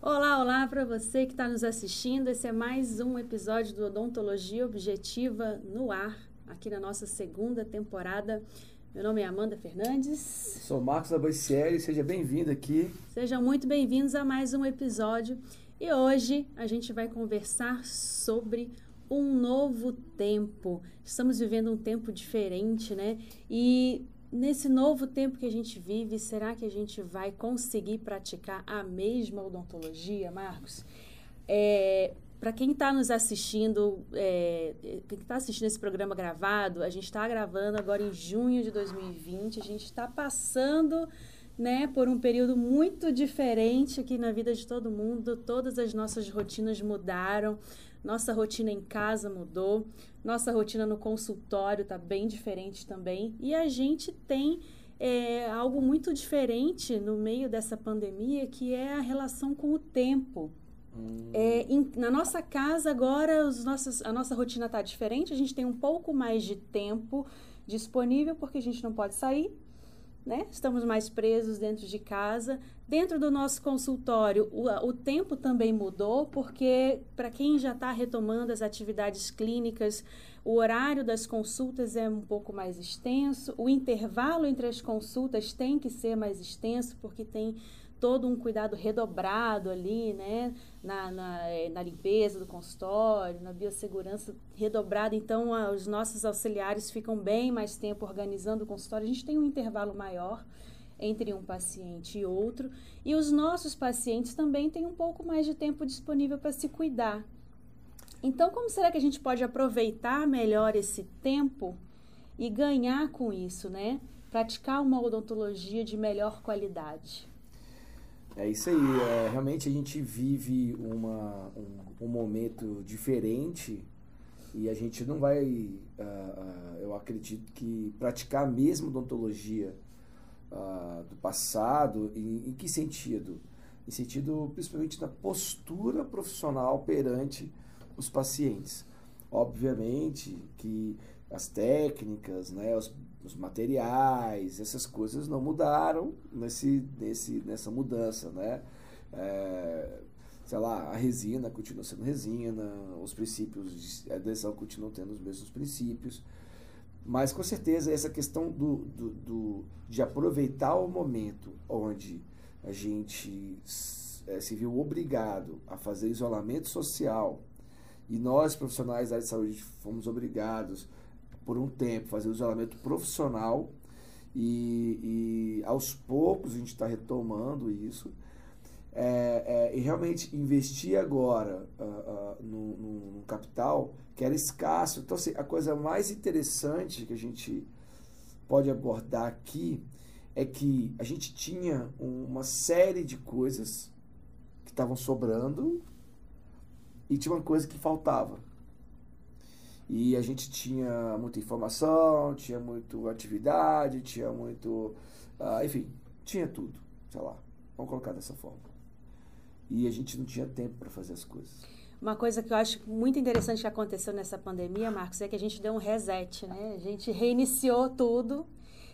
Olá, olá para você que está nos assistindo. Esse é mais um episódio do Odontologia Objetiva no ar, aqui na nossa segunda temporada. Meu nome é Amanda Fernandes. Sou Marcos Laboicieri, seja bem-vindo aqui. Sejam muito bem-vindos a mais um episódio. E hoje a gente vai conversar sobre um novo tempo. Estamos vivendo um tempo diferente, né? E nesse novo tempo que a gente vive, será que a gente vai conseguir praticar a mesma odontologia, Marcos? É, para quem está nos assistindo, é, quem está assistindo esse programa gravado, a gente está gravando agora em junho de 2020, a gente está passando né, por um período muito diferente aqui na vida de todo mundo, todas as nossas rotinas mudaram, nossa rotina em casa mudou, nossa rotina no consultório está bem diferente também. E a gente tem é, algo muito diferente no meio dessa pandemia, que é a relação com o tempo. Hum. É, em, na nossa casa agora os nossos, a nossa rotina está diferente, a gente tem um pouco mais de tempo disponível porque a gente não pode sair, né? Estamos mais presos dentro de casa. Dentro do nosso consultório, o, o tempo também mudou, porque para quem já está retomando as atividades clínicas, o horário das consultas é um pouco mais extenso, o intervalo entre as consultas tem que ser mais extenso, porque tem todo um cuidado redobrado ali, né? Na, na, eh, na, limpeza do consultório, na biossegurança redobrada. Então, a, os nossos auxiliares ficam bem mais tempo organizando o consultório. A gente tem um intervalo maior entre um paciente e outro. E os nossos pacientes também têm um pouco mais de tempo disponível para se cuidar. Então, como será que a gente pode aproveitar melhor esse tempo e ganhar com isso, né? Praticar uma odontologia de melhor qualidade. É isso aí. É, realmente a gente vive uma, um, um, momento diferente e a gente não vai, uh, eu acredito que praticar a mesma odontologia uh, do passado, em, em, que sentido? Em sentido principalmente da postura profissional perante os pacientes. Obviamente que as técnicas, né, os os materiais, essas coisas não mudaram nesse, nesse, nessa mudança, né? É, sei lá, a resina continua sendo resina, os princípios de adesão continuam tendo os mesmos princípios, mas com certeza essa questão do, do, do de aproveitar o momento onde a gente é, se viu obrigado a fazer isolamento social e nós profissionais da área de saúde fomos obrigados por um tempo, fazer o isolamento profissional e, e aos poucos a gente está retomando isso. É, é, e realmente investir agora uh, uh, no, no, no, capital que era escasso. Então, assim, a coisa mais interessante que a gente pode abordar aqui é que a gente tinha uma série de coisas que estavam sobrando e tinha uma coisa que faltava. E a gente tinha muita informação, tinha muito atividade, tinha muito. Uh, enfim, tinha tudo, sei lá. Vamos colocar dessa forma. E a gente não tinha tempo para fazer as coisas. Uma coisa que eu acho muito interessante que aconteceu nessa pandemia, Marcos, é que a gente deu um reset, né? A gente reiniciou tudo.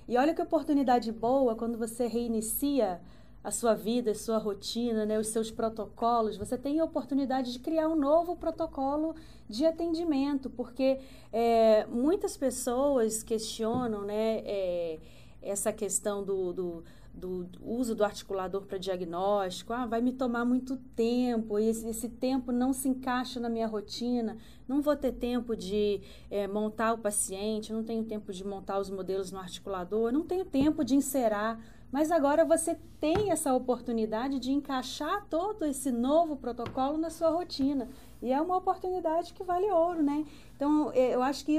E olha que oportunidade boa quando você reinicia a sua vida, a sua rotina, né, os seus protocolos, você tem a oportunidade de criar um novo protocolo de atendimento, porque é, muitas pessoas questionam né, é, essa questão do, do, do, uso do articulador para diagnóstico, ah, vai me tomar muito tempo, esse, esse, tempo não se encaixa na minha rotina, não vou ter tempo de é, montar o paciente, não tenho tempo de montar os modelos no articulador, não tenho tempo de inserar mas agora você tem essa oportunidade de encaixar todo esse novo protocolo na sua rotina. E é uma oportunidade que vale ouro, né? Então, é, eu acho que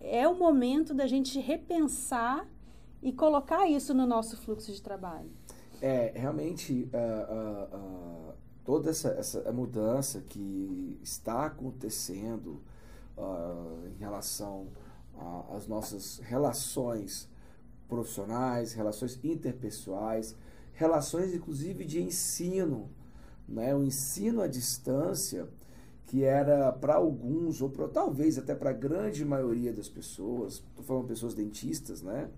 é o momento da gente repensar e colocar isso no nosso fluxo de trabalho. É, realmente, uh, uh, uh, toda essa, essa mudança que está acontecendo em relação às nossas relações profissionais, relações interpessoais, relações inclusive de ensino, né? o ensino à distância, que era para alguns, ou pra, talvez até para a grande maioria das pessoas, estou falando pessoas dentistas, né?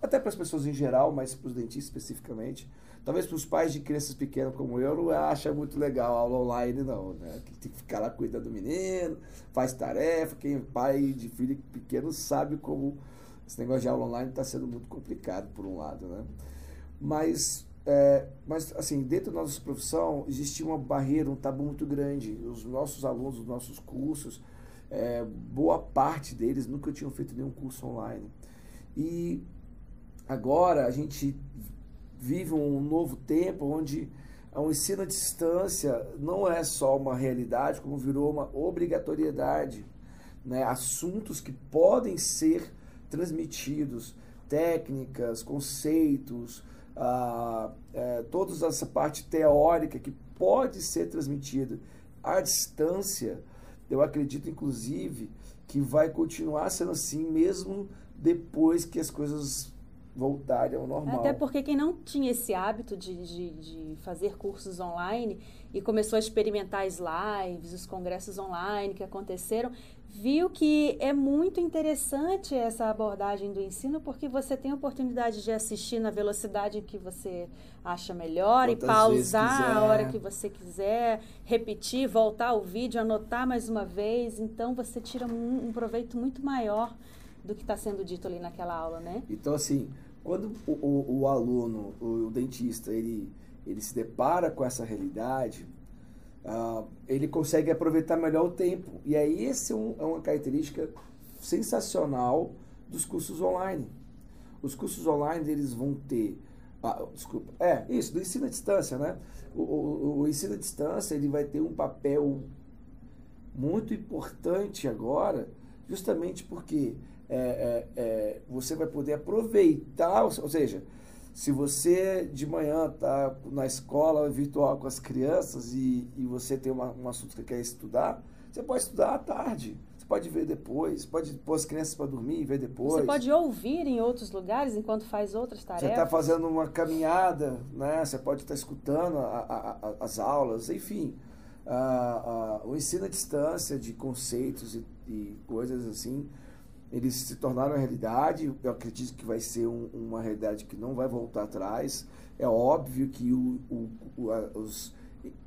até para as pessoas em geral, mas para os dentistas especificamente, Talvez para os pais de crianças pequenas como eu não acha muito legal a aula online, não, né? Que tem que ficar lá cuidando do menino, faz tarefa. Quem é pai de filho pequeno sabe como esse negócio de aula online está sendo muito complicado, por um lado, né? Mas, é, mas assim, dentro da nossa profissão existia uma barreira, um tabu muito grande. Os nossos alunos, os nossos cursos, é, boa parte deles nunca tinham feito nenhum curso online. E agora a gente vive um novo tempo onde o ensino à distância não é só uma realidade, como virou uma obrigatoriedade. Né? Assuntos que podem ser transmitidos, técnicas, conceitos, ah, é, toda essa parte teórica que pode ser transmitida à distância, eu acredito, inclusive, que vai continuar sendo assim mesmo depois que as coisas voltarem ao normal. Até porque quem não tinha esse hábito de, de, de, fazer cursos online e começou a experimentar as lives, os congressos online que aconteceram, viu que é muito interessante essa abordagem do ensino, porque você tem a oportunidade de assistir na velocidade que você acha melhor Quantas e pausar a hora que você quiser, repetir, voltar o vídeo, anotar mais uma vez. Então você tira um, um proveito muito maior do que está sendo dito ali naquela aula, né? Então, assim, quando o, o, o aluno, o, o, dentista, ele, ele se depara com essa realidade, uh, ele consegue aproveitar melhor o tempo. E aí, esse é, um, é uma característica sensacional dos cursos online. Os cursos online, eles vão ter... Ah, desculpa. É, isso, do ensino à distância, né? O, o, o ensino à distância, ele vai ter um papel muito importante agora, justamente porque é, é, é, você vai poder aproveitar, ou seja, se você de manhã está na escola virtual com as crianças e, e você tem uma, um assunto que quer estudar, você pode estudar à tarde. Você pode ver depois, pode pôr as crianças para dormir e ver depois. Você pode ouvir em outros lugares enquanto faz outras tarefas. Você está fazendo uma caminhada, né? você pode estar tá escutando a, a, a, as aulas, enfim. o ensino à distância de conceitos e, e coisas assim eles se tornaram realidade. Eu acredito que vai ser um, uma realidade que não vai voltar atrás. É óbvio que o, o, o, a, os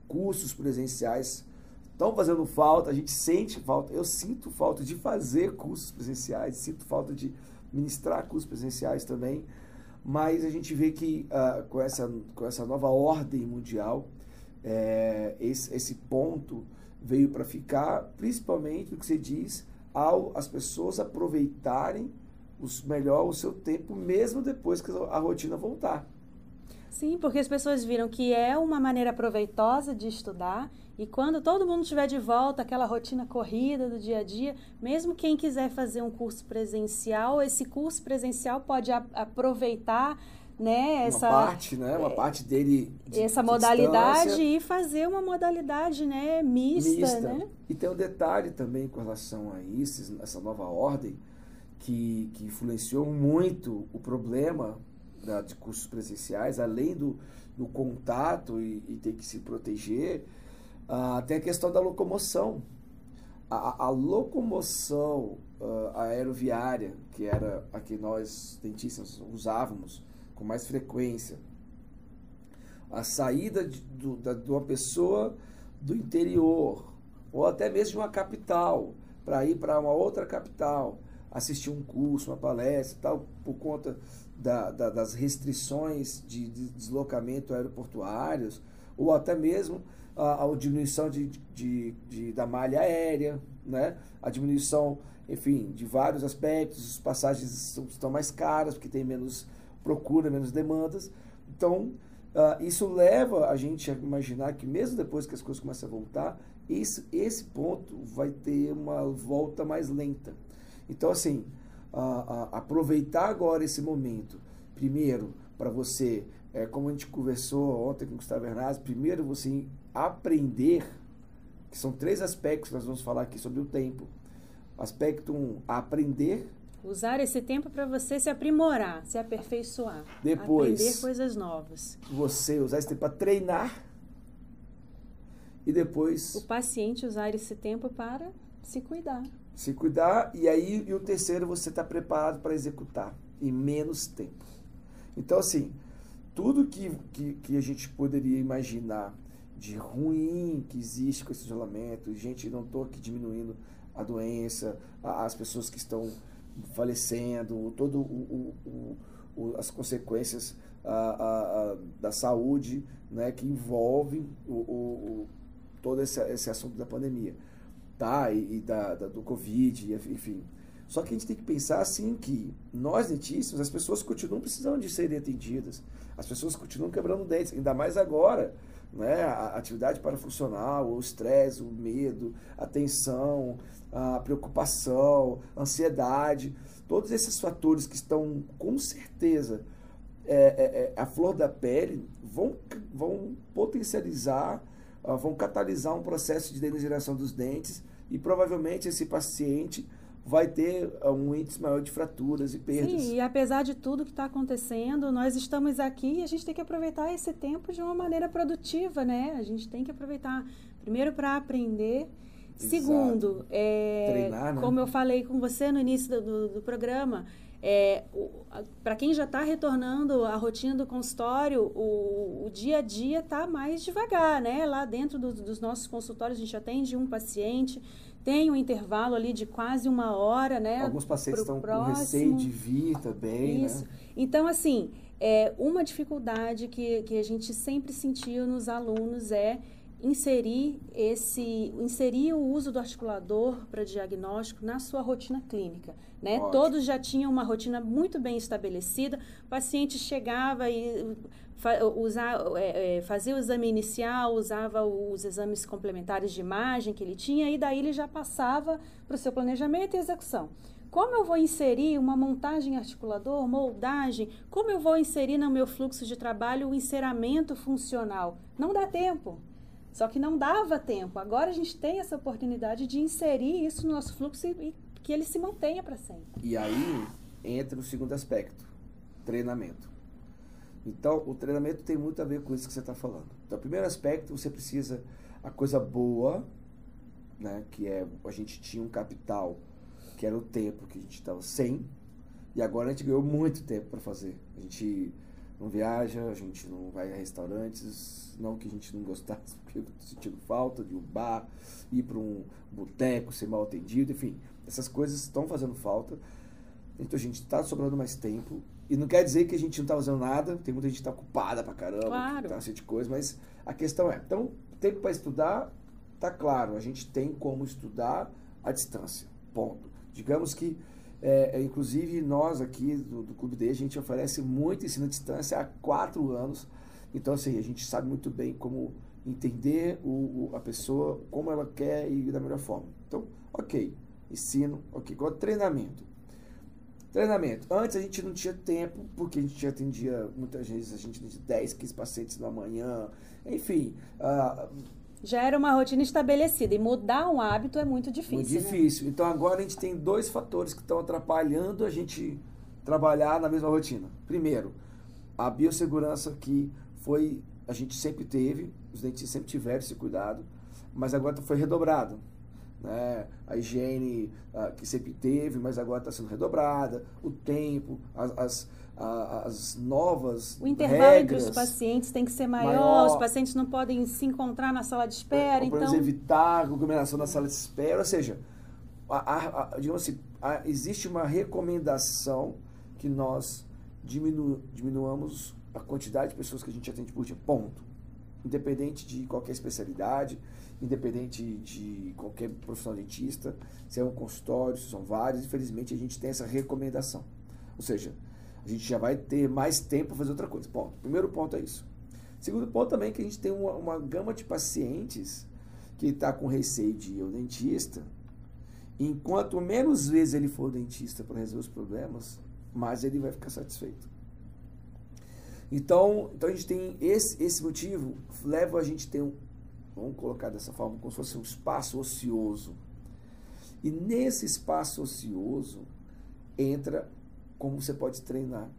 cursos presenciais estão fazendo falta, a gente sente falta, eu sinto falta de fazer cursos presenciais, sinto falta de ministrar cursos presenciais também, mas a gente vê que uh, com, essa, com essa nova ordem mundial, é, esse, esse ponto veio para ficar, principalmente o que você diz ao as pessoas aproveitarem os, melhor o seu tempo, mesmo depois que a rotina voltar. Sim, porque as pessoas viram que é uma maneira proveitosa de estudar e quando todo mundo estiver de volta, aquela rotina corrida do dia a dia, mesmo quem quiser fazer um curso presencial, esse curso presencial pode aproveitar né, essa uma parte, né, uma é, parte dele de, essa de modalidade e fazer uma modalidade, né, mista, mista, né? E tem um detalhe também com relação a isso, essa nova ordem que, que influenciou muito o problema da, de cursos presenciais, além do, do contato e, e ter que se proteger, uh, tem a questão da locomoção. A, a locomoção uh, aeroviária, que era a que nós dentistas usávamos, com mais frequência. A saída de, do, da, de uma pessoa do interior, ou até mesmo de uma capital, para ir para uma outra capital, assistir um curso, uma palestra tal, por conta da, da, das restrições de, de, deslocamento aeroportuários, ou até mesmo a, a diminuição de, de, de, da malha aérea, né? a diminuição, enfim, de vários aspectos, as passagens estão mais caras, porque tem menos procura, menos demandas. Então, uh, isso leva a gente a imaginar que mesmo depois que as coisas começam a voltar, esse, esse ponto vai ter uma volta mais lenta. Então, assim, uh, uh, aproveitar agora esse momento, primeiro, para você, é, como a gente conversou ontem com o Gustavo Hernaz, primeiro você aprender, que são três aspectos que nós vamos falar aqui sobre o tempo. Aspecto 1, um, aprender Usar esse tempo para você se aprimorar, se aperfeiçoar. Depois. Aprender coisas novas. Você usar esse tempo para treinar. E depois. O paciente usar esse tempo para se cuidar. Se cuidar. E aí, e o terceiro, você está preparado para executar. Em menos tempo. Então, assim, tudo que, que, que a gente poderia imaginar de ruim que existe com esse isolamento, gente, não estou aqui diminuindo a doença, as pessoas que estão falecendo, todo o, o, o as consequências a, a, a, da saúde, né, que envolvem o, todo esse, esse assunto da pandemia, tá? E, e da, da, do Covid, enfim. Só que a gente tem que pensar assim que nós dentistas, as pessoas continuam precisando de serem atendidas, as pessoas continuam quebrando dentes, ainda mais agora, né? A atividade parafuncional, o estresse, o medo, a tensão, a preocupação, a ansiedade, todos esses fatores que estão com certeza é, é, é, a flor da pele vão, vão potencializar, uh, vão catalisar um processo de degeneração dos dentes e provavelmente esse paciente vai ter uh, um índice maior de fraturas e perdas. Sim, e apesar de tudo que está acontecendo, nós estamos aqui e a gente tem que aproveitar esse tempo de uma maneira produtiva, né? A gente tem que aproveitar, primeiro, para aprender. Exato. Segundo, é, Treinar, né? como eu falei com você no início do, do, do programa, é, para quem já está retornando à rotina do consultório, o, o dia a dia está mais devagar, né? Lá dentro do, dos nossos consultórios, a gente atende um paciente, tem um intervalo ali de quase uma hora, né? Alguns pacientes estão próximo. com receio de vir também, né? Isso. Né? Então, assim, é, uma dificuldade que, que a gente sempre sentiu nos alunos é inserir esse inserir o uso do articulador para diagnóstico na sua rotina clínica né todos já tinham uma rotina muito bem estabelecida o paciente chegava e usar, é, é, fazia o exame inicial usava os exames complementares de imagem que ele tinha e daí ele já passava para o seu planejamento e execução como eu vou inserir uma montagem articulador, moldagem? Como eu vou inserir no meu fluxo de trabalho o enceramento funcional? Não dá tempo. Só que não dava tempo. Agora a gente tem essa oportunidade de inserir isso no nosso fluxo e, que ele se mantenha para sempre. E aí entra o segundo aspecto, treinamento. Então, o treinamento tem muito a ver com isso que você está falando. Então, o primeiro aspecto, você precisa a coisa boa, né, que é a gente tinha um capital que era o tempo que a gente estava sem, e agora a gente ganhou muito tempo para fazer. A gente não viaja, a gente não vai a restaurantes, não que a gente não gostasse, porque eu tô sentindo falta de um bar, ir para um boteco, ser mal atendido, enfim, essas coisas estão fazendo falta. Então a gente está sobrando mais tempo. E não quer dizer que a gente não está fazendo nada, tem muita gente que está ocupada pra caramba, claro. tá cheio de coisa, mas a questão é, então, tempo para estudar, tá claro, a gente tem como estudar à distância. Ponto. Digamos que é, é, inclusive, nós aqui do, do Clube D, a gente oferece muito ensino à distância há quatro anos. Então, assim, a gente sabe muito bem como entender o, o, a pessoa, como ela quer e da melhor forma. Então, ok, ensino, ok. Agora, treinamento. Treinamento. Antes a gente não tinha tempo, porque a gente atendia, muitas vezes, a gente tinha 10, 15 pacientes na manhã. Enfim, uh, já era uma rotina estabelecida. E mudar um hábito é muito difícil. Muito né? difícil. Né? Então agora a gente tem dois fatores que estão atrapalhando a gente trabalhar na mesma rotina. Primeiro, a biossegurança que foi a gente sempre teve, os dentistas sempre tiveram esse cuidado, mas agora foi redobrado. Né? A higiene uh, que sempre teve, mas agora está sendo redobrada, o tempo, as, as as novas O intervalo regras, entre os pacientes tem que ser maior, maior, os pacientes não podem se encontrar na sala de espera, então... evitar aglomeração na sala de espera, ou seja, a, a, a, digamos assim, existe uma recomendação que nós diminu, diminuamos a quantidade de pessoas que a gente atende por dia, ponto. Independente de qualquer especialidade, independente de qualquer profissional dentista, se é um consultório, se são vários, infelizmente a gente tem essa recomendação. Ou seja, a gente já vai ter mais tempo para fazer outra coisa. Ponto. Primeiro ponto é isso. Segundo ponto também é que a gente tem uma, uma gama de pacientes que está com receio de ir ao dentista. Enquanto menos vezes ele for ao dentista para resolver os problemas, mais ele vai ficar satisfeito. Então, então a gente tem esse, esse motivo, leva a gente a ter um, vamos colocar dessa forma, como se fosse um espaço ocioso. E nesse espaço ocioso entra como você pode treinar.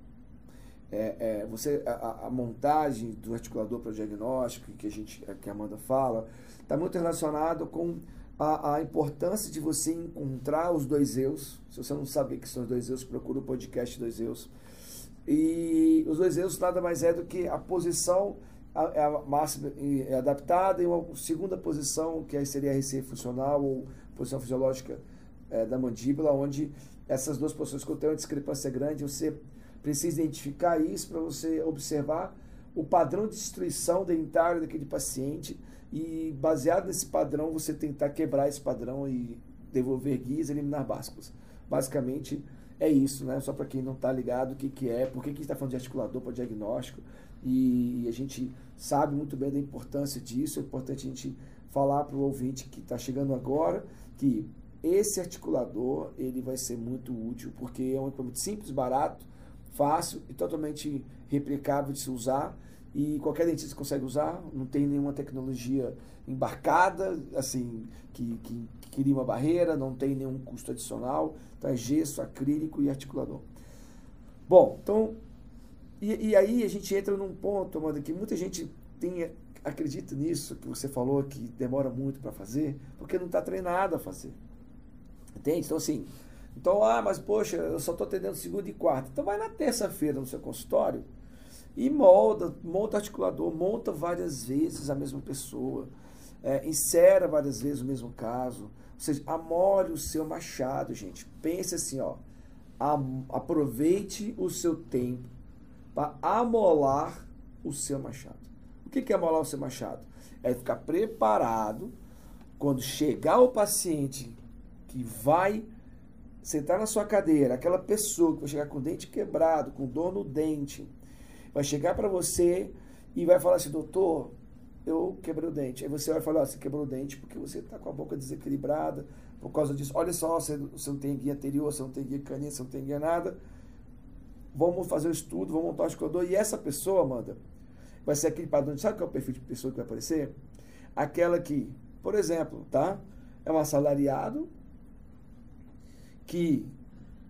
É, é, você a, a, montagem do articulador para diagnóstico que a gente que a Amanda fala está muito relacionado com a, a, importância de você encontrar os dois eus. Se você não sabe o que são os dois eus, procura o podcast dois eus. E os dois erros nada mais é do que a posição é a máxima é adaptada e uma segunda posição, que seria a RC funcional ou posição fisiológica é, da mandíbula, onde essas duas posições que tem uma discrepância grande, você precisa identificar isso para você observar o padrão de destruição dentária daquele paciente e baseado nesse padrão você tentar quebrar esse padrão e devolver guias, eliminar básculos. Basicamente é isso, né? Só para quem não está ligado o que, que é, por que, que está falando de articulador para diagnóstico e a gente sabe muito bem da importância disso. É importante a gente falar para o ouvinte que está chegando agora que esse articulador ele vai ser muito útil porque é um equipamento simples, barato, fácil e totalmente replicável de se usar e qualquer dentista consegue usar, não tem nenhuma tecnologia embarcada, assim, que, que, que cria uma barreira, não tem nenhum custo adicional, então é gesso, acrílico e articulador. Bom, então, e, e aí a gente entra num ponto, Amanda, que muita gente tem, acredita nisso que você falou, que demora muito para fazer, porque não está treinado a fazer. Então, assim, então, ah, mas poxa, eu só estou atendendo segunda e quarta. Então vai na terça-feira no seu consultório, e molda, monta articulador, monta várias vezes a mesma pessoa, é, insera várias vezes o mesmo caso. Ou seja, amole o seu machado, gente. Pense assim, ó. aproveite o seu tempo para amolar o seu machado. O que é amolar o seu machado? É ficar preparado quando chegar o paciente que vai sentar na sua cadeira, aquela pessoa que vai chegar com o dente quebrado, com dor no dente, vai chegar para você e vai falar assim, doutor, eu quebrei o dente. Aí você vai falar, oh, você quebrou o dente porque você está com a boca desequilibrada por causa disso. Olha só, você, você não tem guia anterior, você não tem guia canina, você não tem guia nada. Vamos fazer o um estudo, vamos montar o escudor. E essa pessoa, Amanda, vai ser aquele padrão. Sabe qual é o perfil de pessoa que vai aparecer? Aquela que, por exemplo, tá? É um assalariado que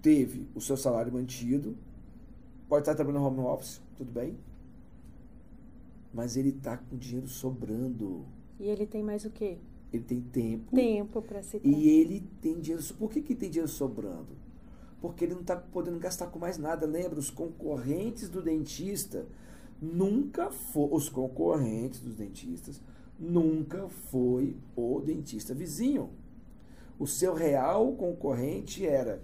teve o seu salário mantido, pode estar trabalhando no home office, tudo bem? Mas ele está com dinheiro sobrando. E ele tem mais o quê? Ele tem tempo. Tempo para se E ele tem dinheiro. Por que, que tem dinheiro sobrando? Porque ele não está podendo gastar com mais nada. Lembra, os concorrentes do dentista nunca foi. Os concorrentes dos dentistas nunca foi o dentista vizinho. O seu real concorrente era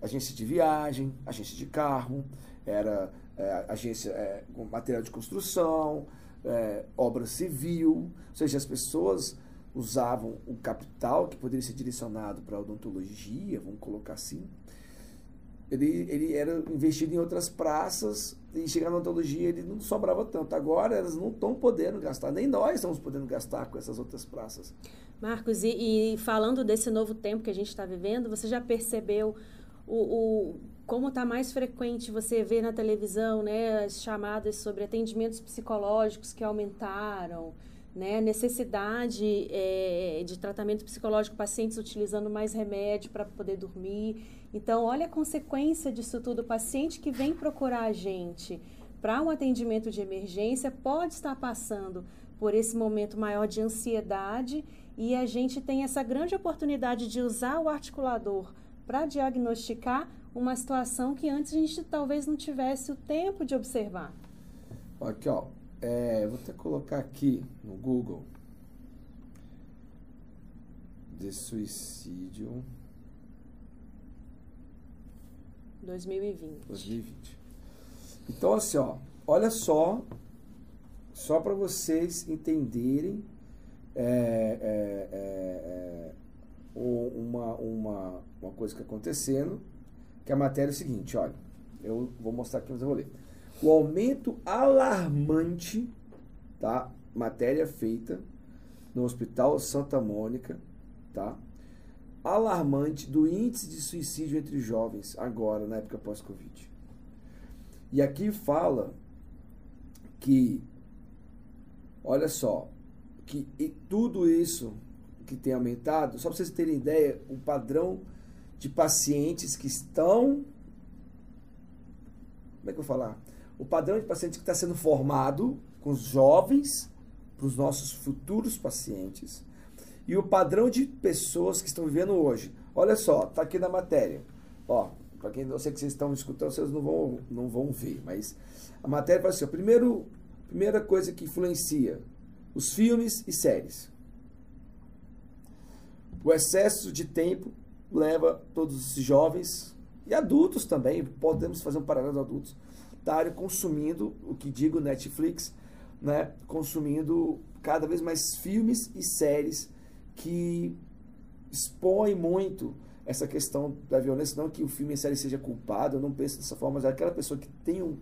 agência de viagem, agência de carro, era é, agência é, material de construção, é, obra civil, ou seja, as pessoas usavam o capital que poderia ser direcionado para a odontologia, vamos colocar assim, ele, ele era investido em outras praças e chegar na odontologia ele não sobrava tanto. Agora elas não estão podendo gastar, nem nós estamos podendo gastar com essas outras praças. Marcos, e, e falando desse novo tempo que a gente está vivendo, você já percebeu o, o como está mais frequente você ver na televisão né, as chamadas sobre atendimentos psicológicos que aumentaram, né, necessidade é, de tratamento psicológico, pacientes utilizando mais remédio para poder dormir. Então, olha a consequência disso tudo. O paciente que vem procurar a gente para um atendimento de emergência pode estar passando por esse momento maior de ansiedade e a gente tem essa grande oportunidade de usar o articulador para diagnosticar uma situação que antes a gente talvez não tivesse o tempo de observar. Aqui, ó. É, vou até colocar aqui no Google de suicídio 2020. 2020. Então, assim, ó, olha só, só para vocês entenderem é, é, é, é uma, uma, uma coisa que está acontecendo, que a matéria é o seguinte, olha, eu vou mostrar aqui, mas eu vou ler. O aumento alarmante, tá? Matéria feita no Hospital Santa Mônica, tá? Alarmante do índice de suicídio entre jovens agora, na época pós-Covid. E aqui fala que, olha só, que tudo isso que tem aumentado, só para vocês terem ideia, o padrão de pacientes que estão. Como é que eu vou falar? O padrão de pacientes que está sendo formado com os jovens, para os nossos futuros pacientes, e o padrão de pessoas que estão vivendo hoje. Olha só, tá aqui na matéria. Ó, para quem eu sei que vocês estão escutando, vocês não vão, não vão ver, mas a matéria fala assim: a primeiro, primeira coisa que influencia os filmes e séries. O excesso de tempo leva todos os jovens e adultos também, podemos fazer um paralelo adultos, estarem consumindo, o que digo Netflix, né, consumindo cada vez mais filmes e séries que expõem muito essa questão da violência, não que o filme e a série seja culpado, eu não penso dessa forma, mas aquela pessoa que tem um,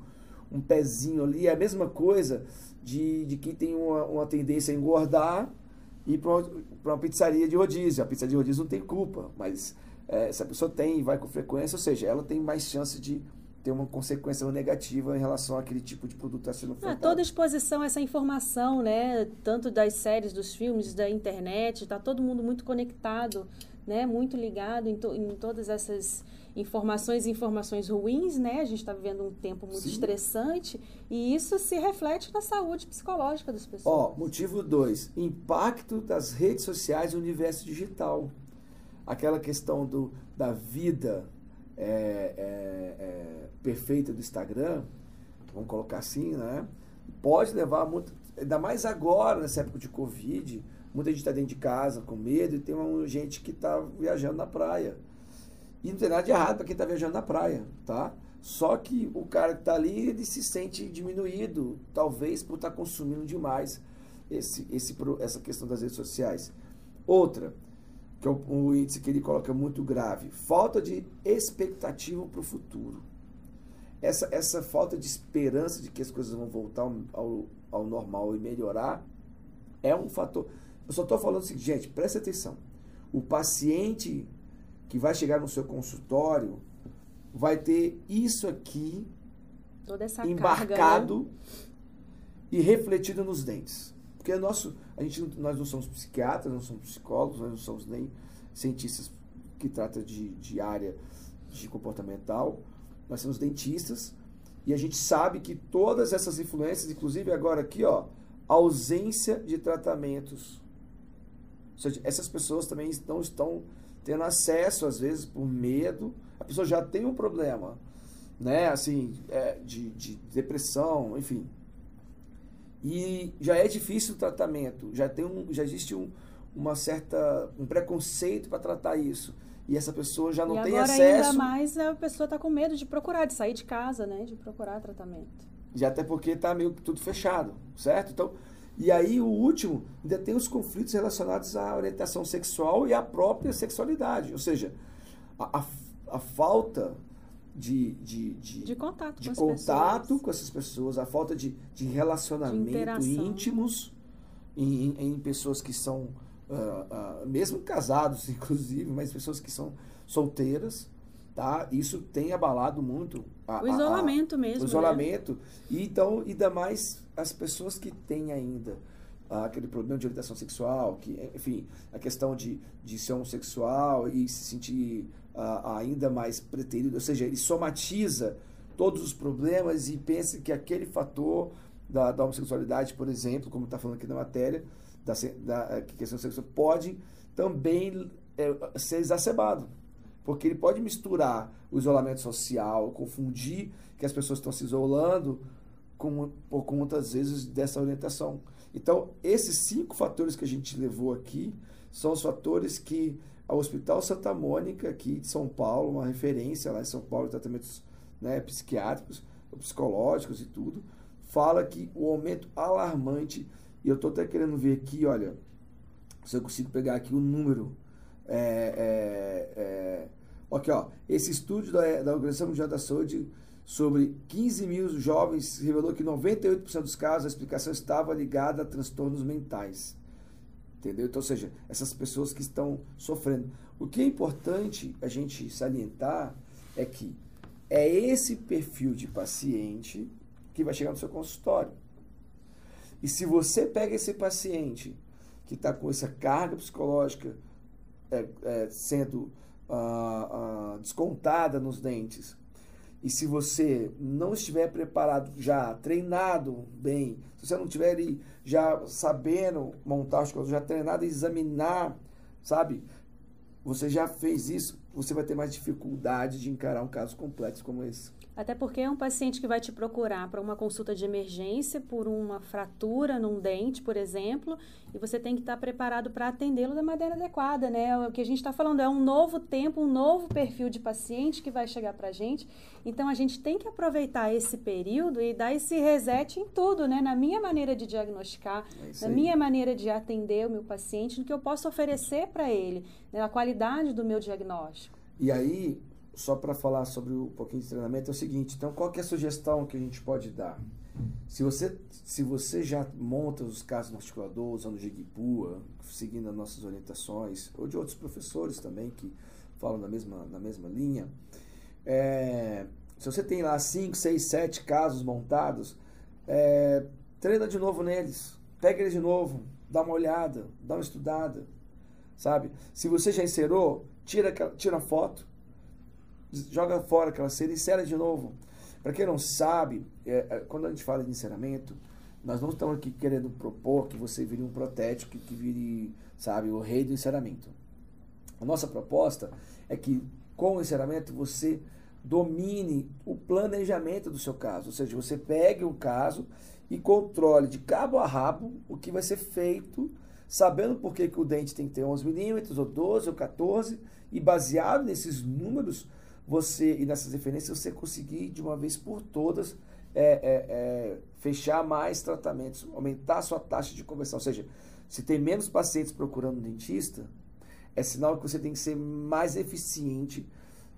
um pezinho ali, é a mesma coisa de, de quem tem uma, uma tendência a engordar e para uma, uma pizzaria de rodízio. A pizzaria de rodízio não tem culpa, mas é, se a pessoa tem e vai com frequência, ou seja, ela tem mais chance de ter uma consequência negativa em relação àquele tipo de produto que está sendo ofertado. Ah, toda exposição a essa informação, né, tanto das séries, dos filmes, da internet, está todo mundo muito conectado, né, muito ligado em, to, em todas essas informações e informações ruins, né? A gente está vivendo um tempo muito Sim. estressante e isso se reflete na saúde psicológica das pessoas. Ó, motivo 2, impacto das redes sociais no universo digital. Aquela questão do, da vida é, é, é, perfeita do Instagram, vamos colocar assim, né? Pode levar muito, ainda mais agora, nessa época de Covid, muita gente está dentro de casa com medo e tem uma gente que está viajando na praia e não tem nada de errado para quem está viajando na praia, tá? Só que o cara que está ali, ele se sente diminuído, talvez por estar tá consumindo demais esse, esse, essa questão das redes sociais. Outra, que é o, o índice que ele coloca muito grave, falta de expectativa para o futuro. Essa, essa falta de esperança de que as coisas vão voltar ao, ao, normal e melhorar é um fator. Eu só estou falando assim, gente, presta atenção. O paciente que vai chegar no seu consultório vai ter isso aqui embarcado carga, né? e refletido nos dentes. Porque nosso, a gente, nós não somos psiquiatras, não somos psicólogos, nós não somos nem cientistas que tratam de, de área de comportamental, nós somos dentistas e a gente sabe que todas essas influências, inclusive agora aqui, ó, ausência de tratamentos. Ou seja, essas pessoas também não estão tendo acesso, às vezes, por medo. A pessoa já tem um problema, né? Assim, é, de, de depressão, enfim. E já é difícil o tratamento, já, tem um, já existe um, uma certa, um preconceito para tratar isso. E essa pessoa já não e tem agora, acesso. ainda mais a pessoa está com medo de procurar, de sair de casa, né? De procurar tratamento. Já até porque está meio que tudo fechado, certo? Então, e aí, o último, ainda tem os conflitos relacionados à orientação sexual e à própria sexualidade. Ou seja, a, a, a falta de, de, de, de contato, de com, contato com essas pessoas, a falta de, de relacionamento de íntimos em, em, pessoas que são, uh, uh, mesmo casados, inclusive, mas pessoas que são solteiras tá? Isso tem abalado muito a, o isolamento a, a, mesmo. O né? isolamento. Né? E então, ainda mais as pessoas que têm ainda aquele problema de orientação sexual, que, enfim, a questão de, de ser homossexual e se sentir uh, ainda mais preterido, ou seja, ele somatiza todos os problemas e pensa que aquele fator da, da homossexualidade, por exemplo, como está falando aqui na matéria, da, da questão sexual, pode também é, ser exacerbado porque ele pode misturar o isolamento social, confundir que as pessoas estão se isolando com, por conta, às vezes, dessa orientação. Então, esses cinco fatores que a gente levou aqui são os fatores que o Hospital Santa Mônica, aqui de São Paulo, uma referência lá em São Paulo, tratamentos né, psiquiátricos, psicológicos e tudo, fala que o aumento alarmante, e eu estou até querendo ver aqui, olha, se eu consigo pegar aqui o número é, é, é, aqui, ó, esse estudo da, da Organização Mundial da Saúde sobre 15 mil jovens revelou que 98% dos casos a explicação estava ligada a transtornos mentais. Entendeu? Então, ou seja, essas pessoas que estão sofrendo. O que é importante a gente salientar é que é esse perfil de paciente que vai chegar no seu consultório. E se você pega esse paciente que está com essa carga psicológica é, é, sendo ah, ah, descontada nos dentes, e se você não estiver preparado já, treinado bem, se você não estiver já sabendo montar as coisas, já treinado examinar, sabe? Você já fez isso, você vai ter mais dificuldade de encarar um caso complexo como esse. Até porque é um paciente que vai te procurar para uma consulta de emergência por uma fratura num dente, por exemplo, e você tem que estar preparado para atendê-lo da maneira adequada, né? O que a gente está falando é um novo tempo, um novo perfil de paciente que vai chegar para a gente. Então a gente tem que aproveitar esse período e dar esse reset em tudo, né? Na minha maneira de diagnosticar, é na minha maneira de atender o meu paciente, no que eu posso oferecer para ele, né? a qualidade do meu diagnóstico. E aí, só para falar sobre um pouquinho de treinamento, é o seguinte: então, qual é a sugestão que a gente pode dar? Se você, se você já monta os casos no articulador, usando o Jigipua, seguindo as nossas orientações, ou de outros professores também que falam na mesma, na mesma linha, é, se você tem lá 5, 6, 7 casos montados, é, treina de novo neles, pega eles de novo, dá uma olhada, dá uma estudada, sabe? Se você já encerou, tira, tira foto, joga fora aquela cena e insere de novo. Para quem não sabe, é, é, quando a gente fala de encerramento, nós não estamos aqui querendo propor que você vire um protético, que vire, sabe, o rei do encerramento. A nossa proposta é que com o encerramento você domine o planejamento do seu caso, ou seja, você pegue o caso e controle de cabo a rabo o que vai ser feito, sabendo por que, que o dente tem que ter 11 milímetros, ou 12, ou 14, e baseado nesses números, você e nessas referências você conseguir de uma vez por todas é, é, é, fechar mais tratamentos, aumentar a sua taxa de conversão. Ou seja, se tem menos pacientes procurando um dentista, é sinal que você tem que ser mais eficiente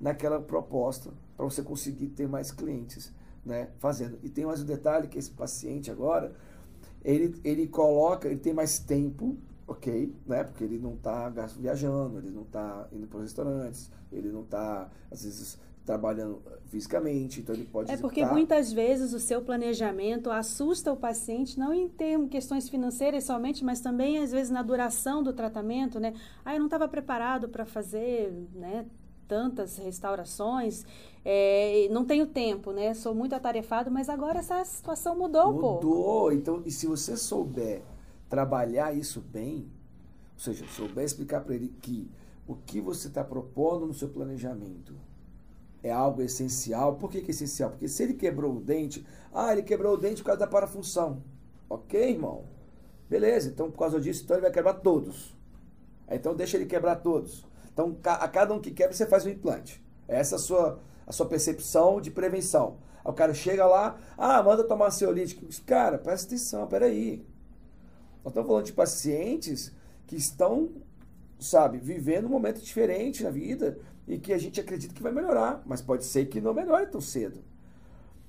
naquela proposta para você conseguir ter mais clientes né, fazendo. E tem mais um detalhe que esse paciente agora, ele, ele coloca, ele tem mais tempo ok, né? Porque ele não está viajando, ele não está indo para os restaurantes, ele não está, às vezes, trabalhando fisicamente, então ele pode É porque muitas vezes o seu planejamento assusta o paciente, não em termos questões financeiras somente, mas também às vezes na duração do tratamento, né? Ah, eu não estava preparado para fazer, né? tantas restaurações, é, não tenho tempo, né? Sou muito atarefado, mas agora essa situação mudou, mudou. Mudou, então, e se você souber trabalhar isso bem, ou seja, souber explicar para ele que o que você está propondo no seu planejamento é algo essencial. Por que, que é essencial? Porque se ele quebrou o dente, ah, ele quebrou o dente por causa da parafunção. Ok, irmão? Beleza, então por causa disso, então ele vai quebrar todos. Então deixa ele quebrar todos. Então a cada um que quebra, você faz um implante. Essa é a sua, a sua percepção de prevenção. Aí o cara chega lá, ah, manda tomar ansiolítico. Cara, presta atenção, peraí. Nós estamos falando de pacientes que estão, sabe, vivendo um momento diferente na vida e que a gente acredita que vai melhorar, mas pode ser que não melhore tão cedo.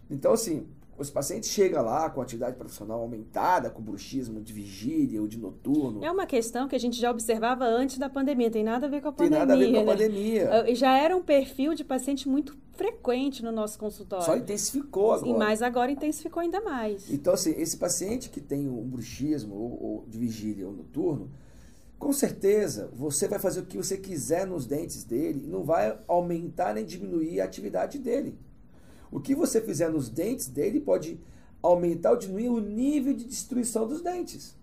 Então, assim, os pacientes chegam lá com atividade profissional aumentada, com bruxismo de vigília ou de noturno. É uma questão que a gente já observava antes da pandemia, tem nada a ver com a tem pandemia. Tem nada a ver com a né? pandemia. Já era um perfil de paciente muito frequente no nosso consultório. Só intensificou agora. E mais agora intensificou ainda mais. Então, assim, esse paciente que tem um bruxismo ou, ou de vigília ou noturno, com certeza você vai fazer o que você quiser nos dentes dele, não vai aumentar nem diminuir a atividade dele. O que você fizer nos dentes dele pode aumentar ou diminuir o nível de destruição dos dentes.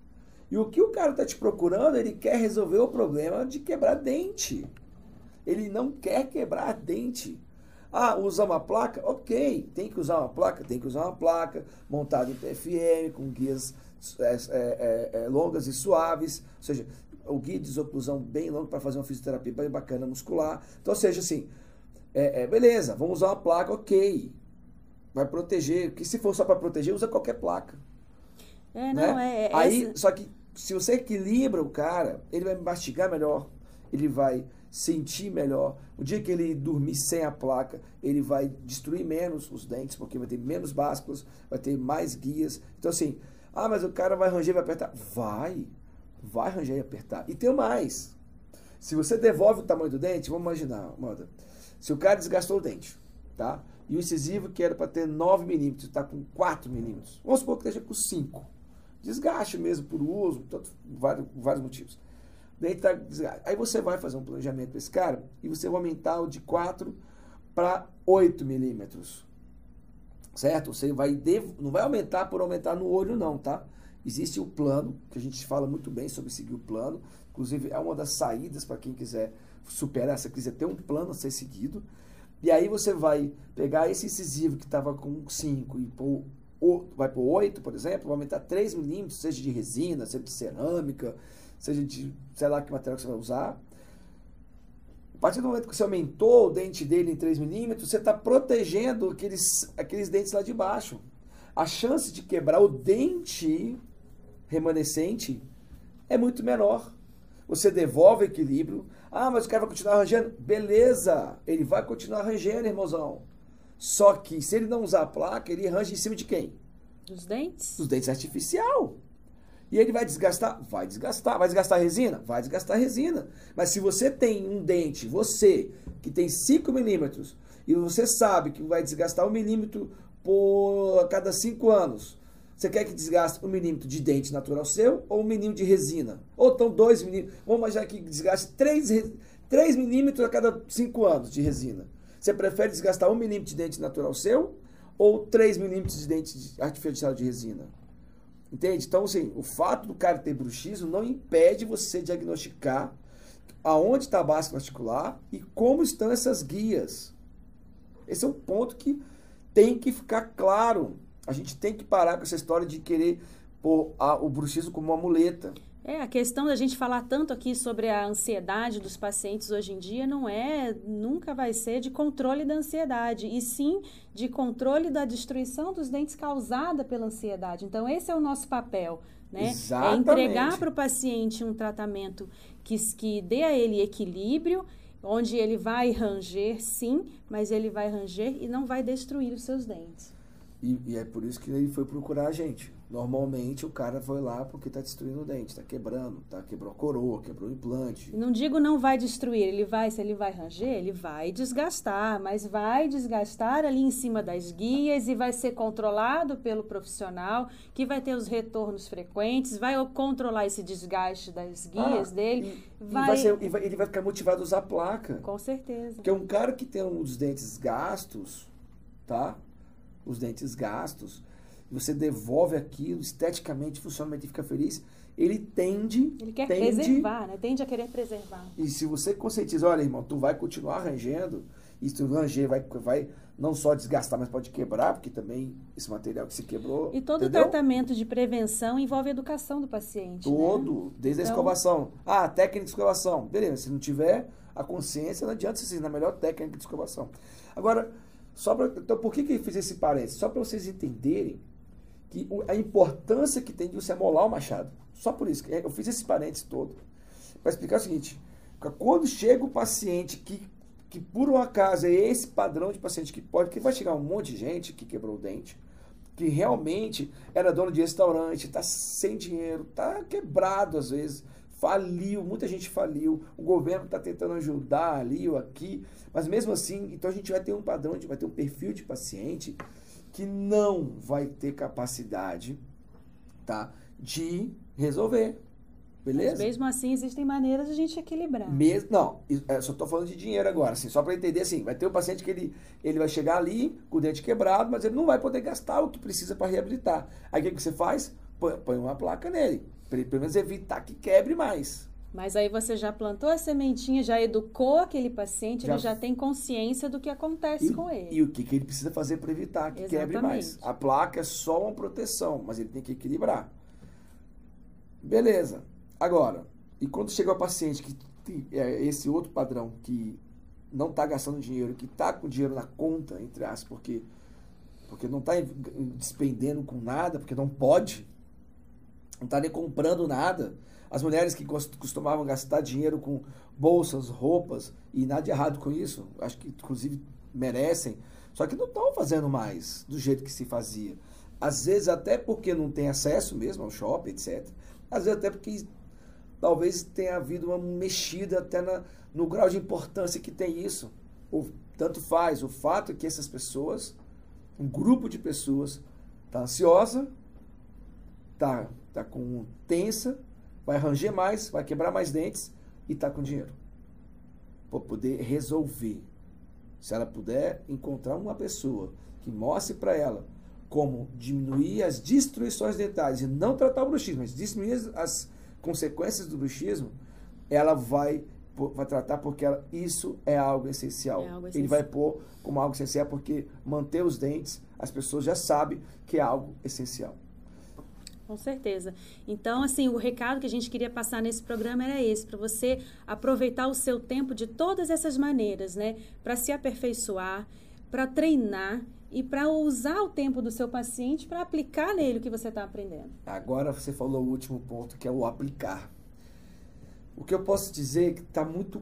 E o que o cara está te procurando, ele quer resolver o problema de quebrar dente. Ele não quer quebrar dente. Ah, usar uma placa? Ok, tem que usar uma placa? Tem que usar uma placa montada em PFM, com guias é, é, é, é, longas e suaves, ou seja, o guia de desoclusão bem longo para fazer uma fisioterapia bem bacana muscular. Então, ou seja, assim, é, é, beleza, vamos usar uma placa, ok. Vai proteger, que se for só para proteger, usa qualquer placa. É, não, né? é, Aí, só que se você equilibra o cara, ele vai mastigar melhor, ele vai sentir melhor. O dia que ele dormir sem a placa, ele vai destruir menos os dentes, porque vai ter menos básculas, vai ter mais guias. Então, assim, ah, mas o cara vai ranger e vai apertar. Vai, vai ranger e apertar. E tem mais. Se você devolve o tamanho do dente, vamos imaginar, manda. Se o cara desgastou o dente, tá? E o incisivo, que era para ter 9 milímetros, está com 4 milímetros. Vamos supor que esteja com 5. Desgaste mesmo por uso, tanto, vários, vários motivos. Tá Aí você vai fazer um planejamento para esse cara e você vai aumentar o de 4 para 8 milímetros. Certo? Você vai não vai aumentar por aumentar no olho, não, tá? Existe o plano, que a gente fala muito bem sobre seguir o plano. Inclusive, é uma das saídas para quem quiser superar, se quiser ter um plano a ser seguido. E aí você vai pegar esse incisivo que estava com 5 e pôr, vai para 8, por exemplo, vai aumentar 3 milímetros, seja de resina, seja de cerâmica, seja de, sei lá que material que você vai usar. A partir do momento que você aumentou o dente dele em 3 milímetros, você está protegendo aqueles, aqueles dentes lá de baixo. A chance de quebrar o dente remanescente é muito menor. Você devolve o equilíbrio. Ah, mas o cara vai continuar arranjando? Beleza, ele vai continuar arranjando, irmãozão. Só que se ele não usar a placa, ele arranja em cima de quem? Dos dentes. Dos dentes artificial. E ele vai desgastar? Vai desgastar. Vai desgastar a resina? Vai desgastar a resina. Mas se você tem um dente, você, que tem 5 milímetros, e você sabe que vai desgastar um milímetro por cada 5 anos, você quer que desgaste um milímetro de dente natural seu ou um milímetro de resina? Ou então dois milímetros. Vamos imaginar que desgaste 3, 3 milímetros a cada 5 anos de resina. Você prefere desgastar um milímetro de dente natural seu ou 3 milímetros de dente artificial de resina? Entende? Então, assim, o fato do cara ter bruxismo não impede você diagnosticar aonde está a base articular e como estão essas guias. Esse é um ponto que tem que ficar claro. A gente tem que parar com essa história de querer pôr a, o bruxismo como uma muleta. É, a questão da gente falar tanto aqui sobre a ansiedade dos pacientes hoje em dia não é, nunca vai ser de controle da ansiedade, e sim de controle da destruição dos dentes causada pela ansiedade. Então, esse é o nosso papel, né? Exatamente. É entregar para o paciente um tratamento que, que dê a ele equilíbrio, onde ele vai ranger, sim, mas ele vai ranger e não vai destruir os seus dentes. E, e, é por isso que ele foi procurar a gente. Normalmente o cara foi lá porque está destruindo o dente, está quebrando, tá? quebrou a coroa, quebrou o implante. Não digo não vai destruir, ele vai, se ele vai ranger, ele vai desgastar, mas vai desgastar ali em cima das guias e vai ser controlado pelo profissional, que vai ter os retornos frequentes, vai controlar esse desgaste das guias ah, dele. E, vai... E vai ser, vai, ele vai ficar motivado a usar a placa. Com certeza. Porque um cara que tem os dentes gastos, tá? Os dentes gastos, você devolve aquilo esteticamente, funcionalmente fica feliz, ele tende. Ele quer tende, preservar, né? Tende a querer preservar. E se você conscientiza, olha, irmão, tu vai continuar arranjando, e se tu ranger vai, vai não só desgastar, mas pode quebrar, porque também esse material que se quebrou. E todo entendeu? tratamento de prevenção envolve a educação do paciente. Todo, né? desde a então, escovação. Ah, técnica de escovação. Beleza, se não tiver a consciência, não adianta você ensinar a melhor técnica de escovação. Agora, só pra, então, por que, que eu fiz esse parênteses? Só para vocês entenderem que a importância que tem de você amolar o machado. Só por isso. Eu fiz esse parênteses todo. Para explicar o seguinte: quando chega o paciente que, que por um acaso é esse padrão de paciente que pode, que vai chegar um monte de gente que quebrou o dente, que realmente era dono de restaurante, está sem dinheiro, está quebrado às vezes, faliu, muita gente faliu, o governo está tentando ajudar ali ou aqui, mas mesmo assim, então a gente vai ter um padrão, a gente vai ter um perfil de paciente que não vai ter capacidade tá, de resolver. Beleza? Mas mesmo assim, existem maneiras de a gente equilibrar. Mesmo, não, eu só estou falando de dinheiro agora, assim, só para entender assim, vai ter um paciente que ele, ele vai chegar ali com o dente quebrado, mas ele não vai poder gastar o que precisa para reabilitar. Aí o que, que você faz? Põe, põe uma placa nele pelo menos evitar que quebre mais. Mas aí você já plantou a sementinha, já educou aquele paciente, já... ele já tem consciência do que acontece e, com ele. E o que, que ele precisa fazer para evitar que Exatamente. quebre mais. A placa é só uma proteção, mas ele tem que equilibrar. Beleza. Agora, e quando chega o paciente que tem é, esse outro padrão, que não está gastando dinheiro, que está com dinheiro na conta, entre aspas, porque, porque não está despendendo com nada, porque não pode, não está nem comprando nada. As mulheres que costumavam gastar dinheiro com bolsas, roupas, e nada de errado com isso, acho que inclusive merecem, só que não estão fazendo mais do jeito que se fazia. Às vezes até porque não tem acesso mesmo ao shopping, etc. Às vezes até porque talvez tenha havido uma mexida até na, no grau de importância que tem isso. Ou, tanto faz. O fato é que essas pessoas, um grupo de pessoas, está ansiosa, está tá com tensa, vai ranger mais, vai quebrar mais dentes e está com dinheiro. Para poder resolver. Se ela puder encontrar uma pessoa que mostre para ela como diminuir as destruições dentárias e não tratar o bruxismo, mas diminuir as consequências do bruxismo, ela vai, vai tratar porque ela, isso é algo essencial. É algo essencial. Ele vai pôr como algo essencial porque manter os dentes, as pessoas já sabem que é algo essencial. Com certeza. Então, assim, o recado que a gente queria passar nesse programa era esse, para você aproveitar o seu tempo de todas essas maneiras, né? Para se aperfeiçoar, para treinar e para usar o tempo do seu paciente para aplicar nele o que você está aprendendo. Agora você falou o último ponto, que é o aplicar. O que eu posso dizer é que está muito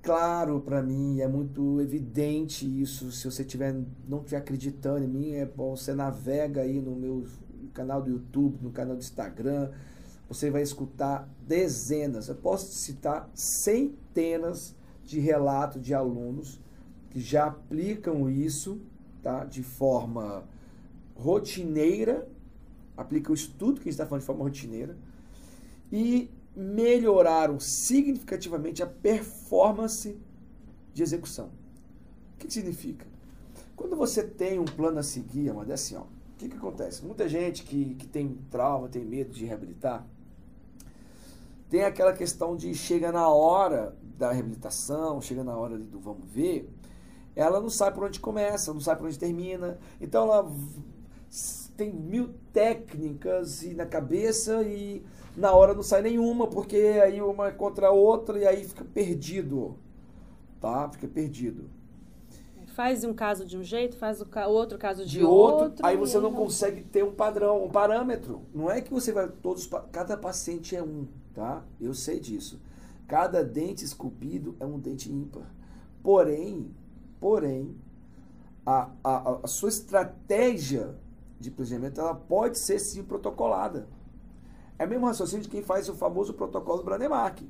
claro para mim, é muito evidente isso. Se você tiver, não estiver acreditando em mim, é bom, você navega aí no meu canal do YouTube, no canal do Instagram, você vai escutar dezenas, eu posso citar centenas de relatos de alunos que já aplicam isso tá, de forma rotineira, aplicam o estudo que a gente está falando de forma rotineira, e melhoraram significativamente a performance de execução. O que, significa? Quando você tem um plano a seguir, é assim, ó, que, que acontece? Muita gente que, que tem trauma, tem medo de reabilitar, tem aquela questão de chega na hora da reabilitação, chega na hora do vamos ver, ela não sabe por onde começa, não sabe por onde termina. Então ela tem mil técnicas e na cabeça e na hora não sai nenhuma, porque aí uma contra a outra e aí fica perdido. Tá? Fica perdido. Faz um caso de um jeito, faz o outro caso de, de outro, outro. Aí você não, não consegue ter um padrão, um parâmetro. Não é que você vai todos. Cada paciente é um, tá? Eu sei disso. Cada dente esculpido é um dente ímpar. Porém, porém, a, a, a sua estratégia de planejamento ela pode ser sim protocolada. É o mesmo raciocínio de quem faz o famoso protocolo Branemark.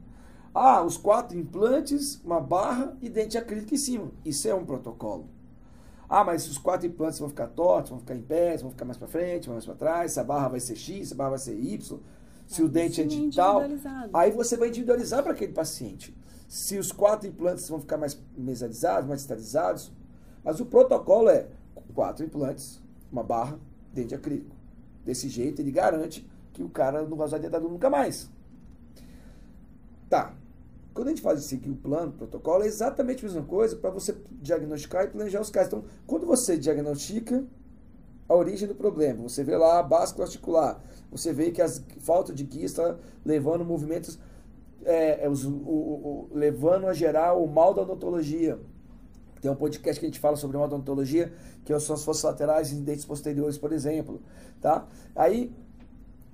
Ah, os quatro implantes, uma barra e dente acrílico em cima. Isso é um protocolo. Ah, mas os quatro implantes vão ficar tortos, vão ficar em pé, vão ficar mais para frente, mais para trás, se a barra vai ser X, se a barra vai ser Y, se é, o dente é de tal. Aí você vai individualizar para aquele paciente. Se os quatro implantes vão ficar mais mesalizados, mais estabilizados. Mas o protocolo é quatro implantes, uma barra, dente acrílico. Desse jeito ele garante que o cara não vai usar dentadura nunca mais. Tá. Quando a gente faz seguir o plano, o protocolo, é exatamente a mesma coisa para você diagnosticar e planejar os casos. Então, quando você diagnostica a origem do problema, você vê lá a báscula articular, você vê que a falta de guia está levando movimentos, é, é os, o, o, levando a gerar o mal da odontologia. Tem um podcast que a gente fala sobre da odontologia, que são as forças laterais e dentes posteriores, por exemplo. Tá? Aí,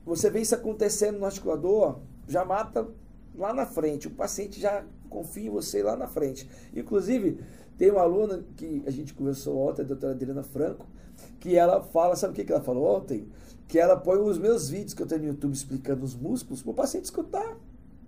você vê isso acontecendo no articulador, já mata lá na frente. O paciente já confia em você lá na frente. Inclusive, tem uma aluna que a gente conversou ontem, a doutora Adriana Franco, que ela fala, sabe o que, que ela falou ontem? Que ela põe os meus vídeos que eu tenho no YouTube explicando os músculos para o paciente escutar.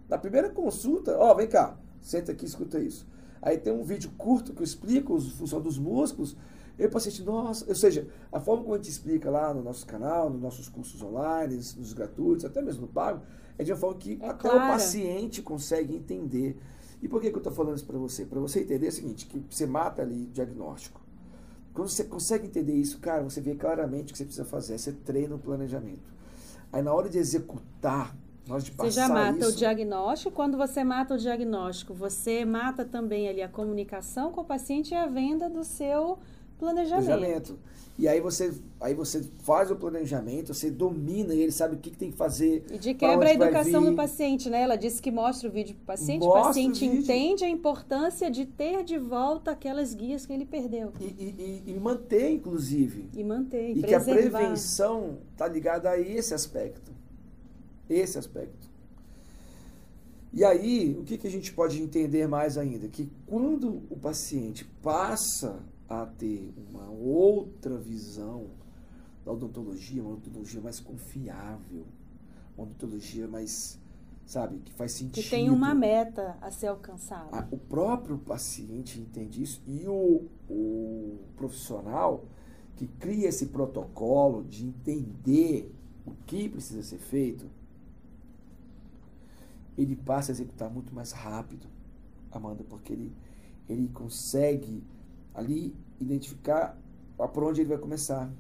Na primeira consulta, ó, oh, vem cá, senta aqui e escuta isso. Aí tem um vídeo curto que eu explico a função dos músculos e o paciente, nossa, ou seja, a forma como a gente explica lá no nosso canal, nos nossos cursos online, nos gratuitos, até mesmo no pago, é de uma forma que é até clara. o paciente consegue entender. E por que, que eu estou falando isso para você? Para você entender o seguinte, que você mata ali o diagnóstico. Quando você consegue entender isso, cara, você vê claramente o que você precisa fazer. Você treina o planejamento. Aí na hora de executar, na hora de passar Você já mata isso, o diagnóstico. Quando você mata o diagnóstico, você mata também ali a comunicação com o paciente e a venda do seu Planejamento. planejamento. E aí você, aí você faz o planejamento, você domina ele, sabe o que, que tem que fazer. E de quebra a educação do paciente, né? Ela disse que mostra o vídeo para o paciente, mostra o paciente o entende a importância de ter de volta aquelas guias que ele perdeu. E, e, e manter, inclusive. E manter, e, e que a prevenção está ligada a esse aspecto. Esse aspecto. E aí, o que, que a gente pode entender mais ainda? Que quando o paciente passa a ter uma outra visão da odontologia, uma odontologia mais confiável, uma odontologia mais, sabe, que faz sentido. Que tem uma meta a ser alcançada. o próprio paciente entende isso e o, o profissional que cria esse protocolo de entender o que precisa ser feito, ele passa a executar muito mais rápido, Amanda, porque ele, ele consegue ali identificar por onde ele vai começar.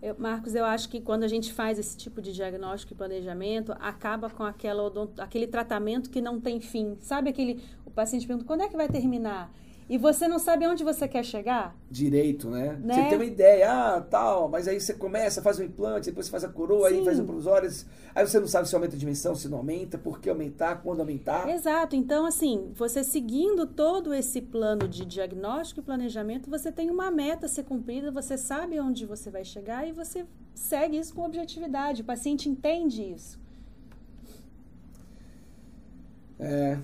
Eu, Marcos, eu acho que quando a gente faz esse tipo de diagnóstico e planejamento, acaba com aquela aquele tratamento que não tem fim. Sabe aquele. O paciente pergunta quando é que vai terminar? E você não sabe onde você quer chegar? Direito, né? né? Você tem uma ideia, ah, tal, mas aí você começa, faz um implante, depois você faz a coroa, Sim. aí faz um provisório, aí você não sabe se aumenta a dimensão, se não aumenta, por que aumentar, quando aumentar. Exato. Então, assim, você seguindo todo esse plano de diagnóstico e planejamento, você tem uma meta a ser cumprida, você sabe onde você vai chegar e você segue isso com objetividade. O paciente entende isso. É.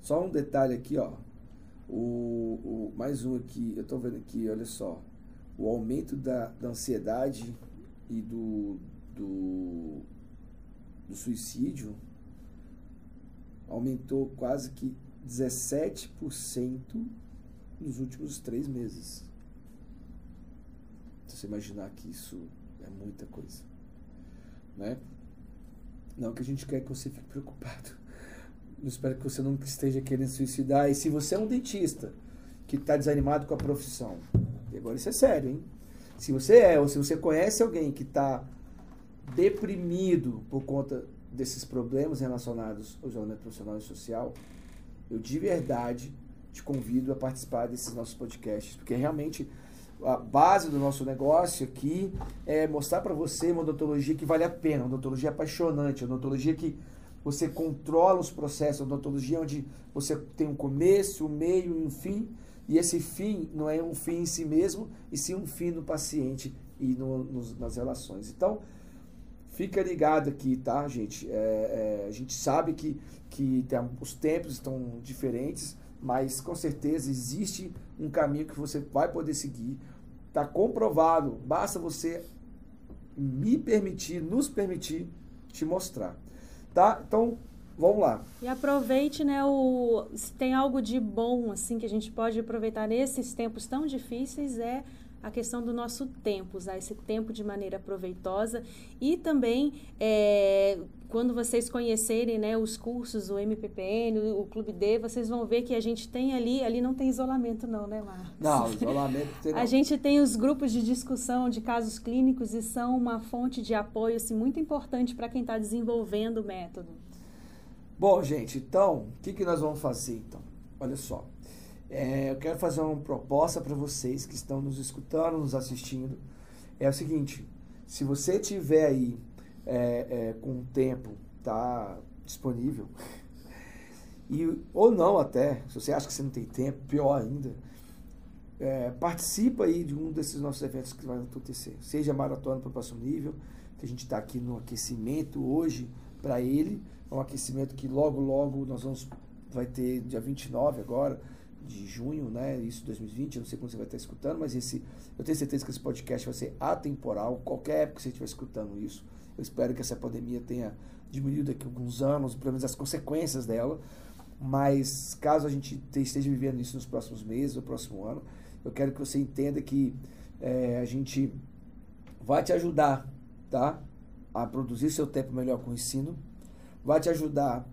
Só um detalhe aqui, ó. O, o, mais um aqui, eu estou vendo aqui, olha só. O aumento da, da ansiedade e do, do, do suicídio aumentou quase que 17% nos últimos três meses. Se você imaginar que isso é muita coisa. Né? Não que a gente quer que você fique preocupado. Eu espero que você não esteja querendo suicidar. E se você é um dentista que está desanimado com a profissão, e agora isso é sério, hein? Se você é, ou se você conhece alguém que está deprimido por conta desses problemas relacionados ao isolamento profissional e social, eu de verdade te convido a participar desses nossos podcasts, porque realmente a base do nosso negócio aqui é mostrar para você uma odontologia que vale a pena, uma odontologia apaixonante, uma odontologia que você controla os processos da odontologia, onde você tem um começo, um meio e um fim, e esse fim não é um fim em si mesmo, e sim um fim no paciente e no, nos, nas relações. Então, fica ligado aqui, tá, gente? É, é, a gente sabe que, que tem, os tempos estão diferentes, mas com certeza existe um caminho que você vai poder seguir. Está comprovado, basta você me permitir, nos permitir te mostrar. Tá? Então, vamos lá. E aproveite, né, o se tem algo de bom assim que a gente pode aproveitar nesses tempos tão difíceis é a questão do nosso tempo, usar esse tempo de maneira proveitosa e também é, quando vocês conhecerem né, os cursos, o MPPN, o Clube D, vocês vão ver que a gente tem ali, ali não tem isolamento não, né, Marcos? Não, isolamento tem não. A gente tem os grupos de discussão de casos clínicos e são uma fonte de apoio assim, muito importante para quem está desenvolvendo o método. Bom, gente, então, o que, que nós vamos fazer então? Olha só, é, eu quero fazer uma proposta para vocês que estão nos escutando, nos assistindo. É o seguinte: se você tiver aí é, é, com o tempo tá disponível, e, ou não até, se você acha que você não tem tempo, pior ainda, é, participa aí de um desses nossos eventos que vai acontecer. Seja maratona para o próximo nível, que a gente está aqui no aquecimento hoje para ele, é um aquecimento que logo, logo nós vamos, vai ter dia 29 agora, de junho, né? Isso 2020, eu não sei quando você vai estar escutando, mas esse, eu tenho certeza que esse podcast vai ser atemporal, qualquer época que você estiver escutando isso. Eu espero que essa pandemia tenha diminuído daqui a alguns anos, pelo menos as consequências dela. Mas caso a gente esteja vivendo isso nos próximos meses, no próximo ano, eu quero que você entenda que é, a gente vai te ajudar, tá? A produzir seu tempo melhor com o ensino, vai te ajudar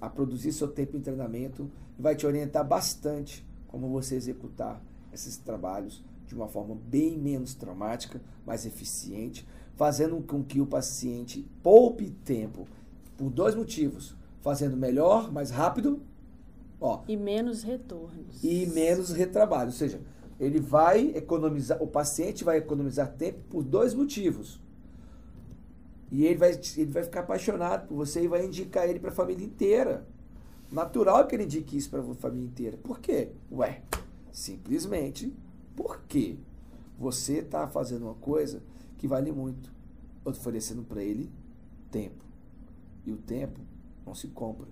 a produzir seu tempo em treinamento vai te orientar bastante como você executar esses trabalhos de uma forma bem menos traumática, mais eficiente, fazendo com que o paciente poupe tempo por dois motivos: fazendo melhor, mais rápido, ó, e menos retornos. E menos retrabalho, ou seja, ele vai economizar, o paciente vai economizar tempo por dois motivos. E ele vai, ele vai ficar apaixonado por você e vai indicar ele para a família inteira. Natural que ele indique isso para a família inteira. Por quê? Ué, simplesmente porque você está fazendo uma coisa que vale muito, oferecendo para ele tempo. E o tempo não se compra.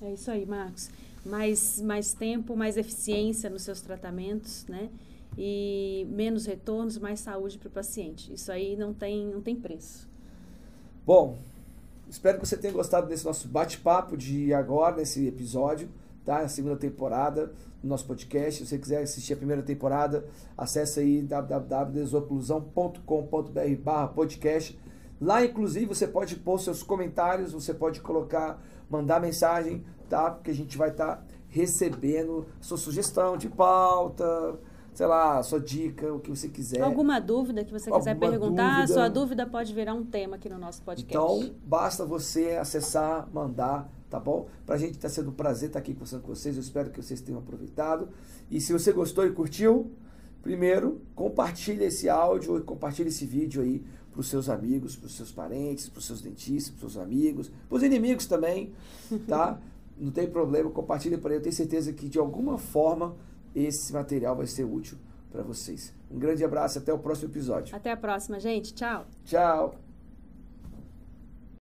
É isso aí, Marcos. Mais, mais tempo, mais eficiência nos seus tratamentos, né? E menos retornos, mais saúde para o paciente. Isso aí não tem, não tem preço. Bom, Espero que você tenha gostado desse nosso bate-papo de agora, nesse episódio, tá? A segunda temporada do nosso podcast. Se você quiser assistir a primeira temporada, acesse aí www.desoclusão.com.br barra podcast. Lá, inclusive, você pode pôr seus comentários, você pode colocar, mandar mensagem, tá? Porque a gente vai estar tá recebendo sua sugestão de pauta, sei lá, sua dica, o que você quiser. Alguma dúvida que você quiser perguntar, dúvida. sua dúvida pode virar um tema aqui no nosso podcast. Então, basta você acessar, mandar, tá bom? Pra gente tá sendo um prazer estar aqui conversando com vocês. Eu espero que vocês tenham aproveitado. E se você gostou e curtiu, primeiro, compartilhe esse áudio e compartilhe esse vídeo aí para os seus amigos, para os seus parentes, para os seus dentistas, para os seus amigos, para os inimigos também, tá? Não tem problema, compartilhe para ele. Eu tenho certeza que de alguma forma esse material vai ser útil para vocês. Um grande abraço, até o próximo episódio. Até a próxima, gente. Tchau. Tchau.